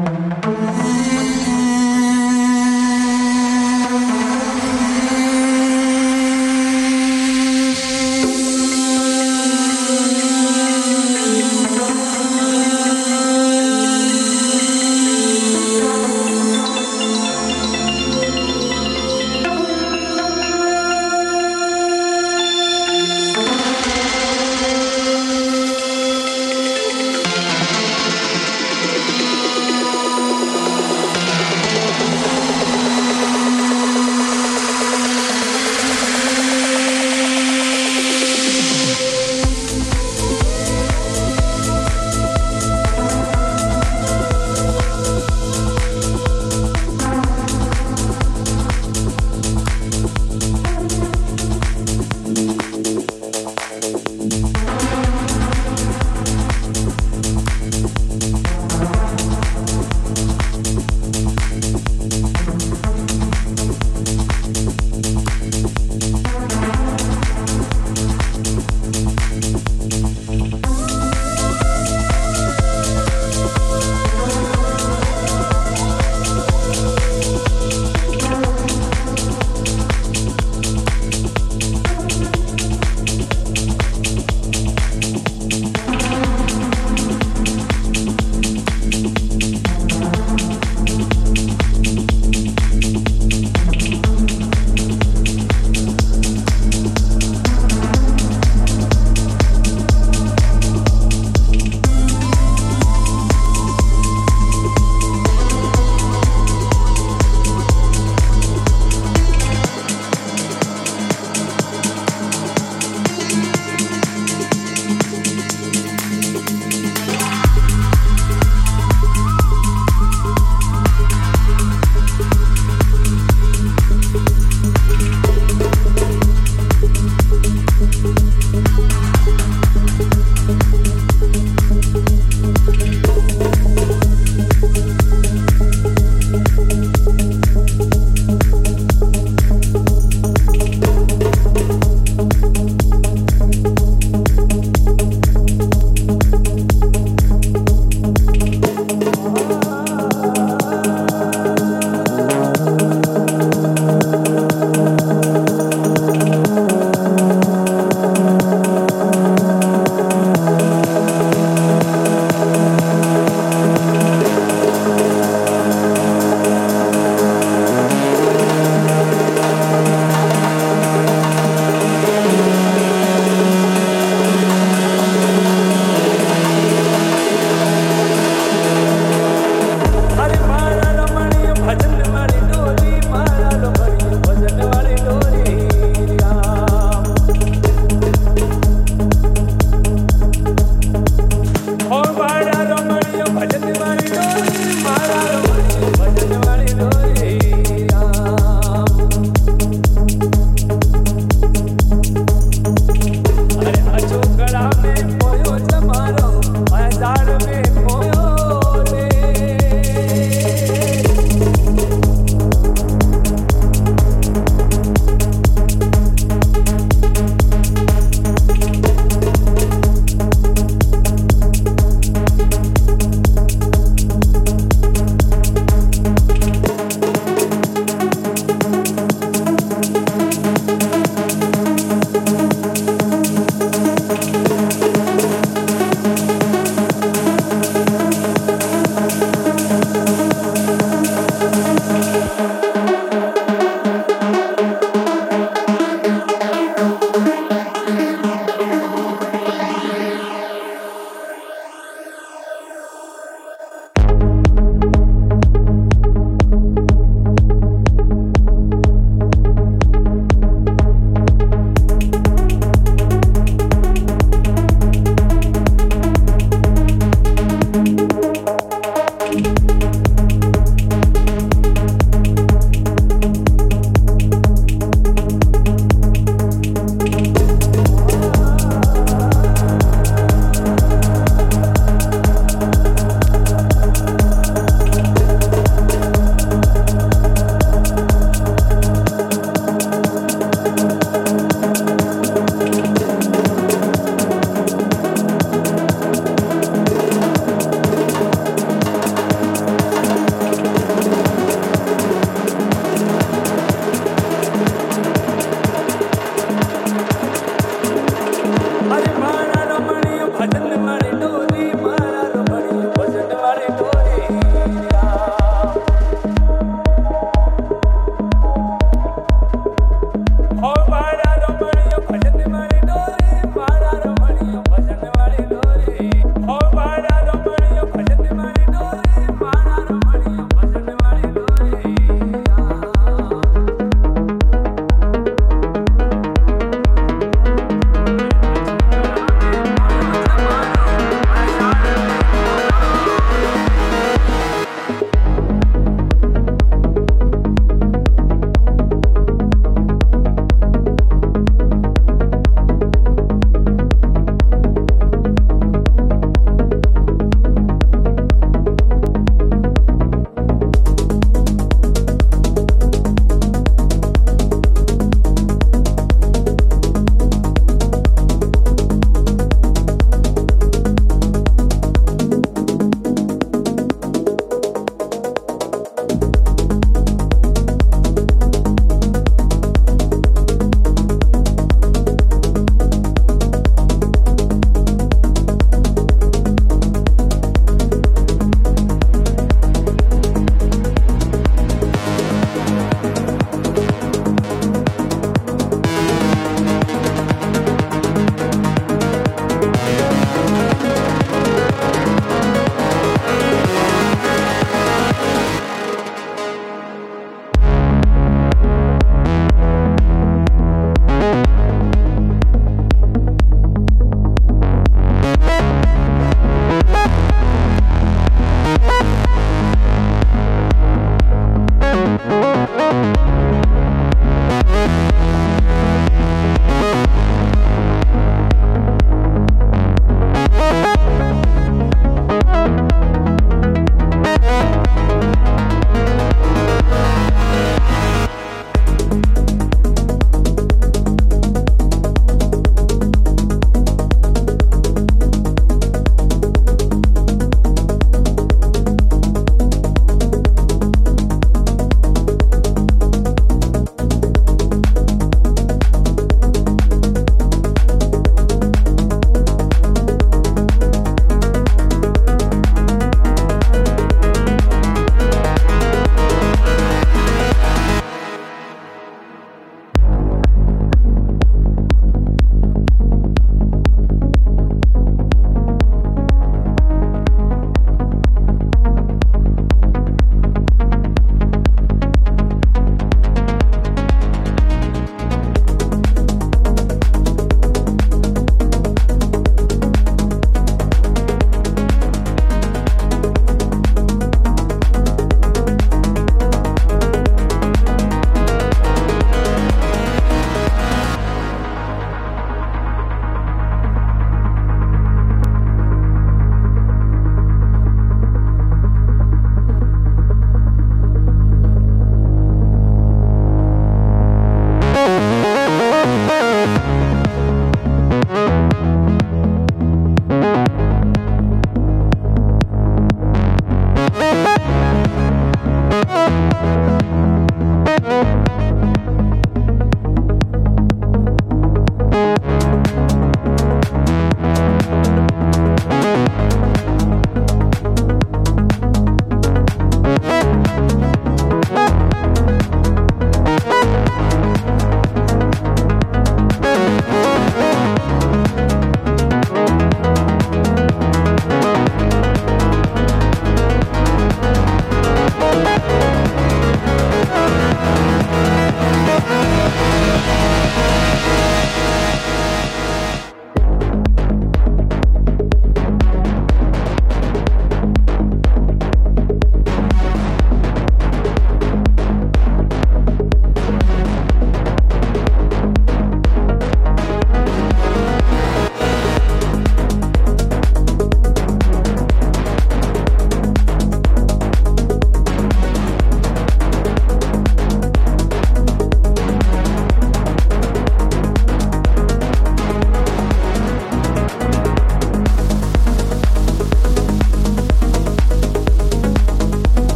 Música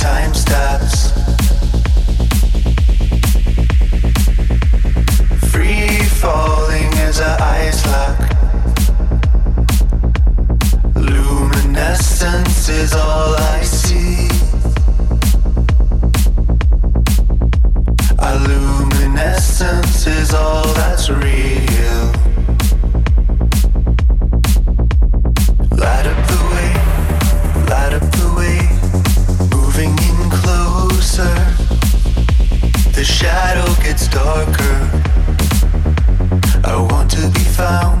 time stops. Free falling as our eyes lock. Luminescence is all I see. Is all that's real. darker. I want to be found.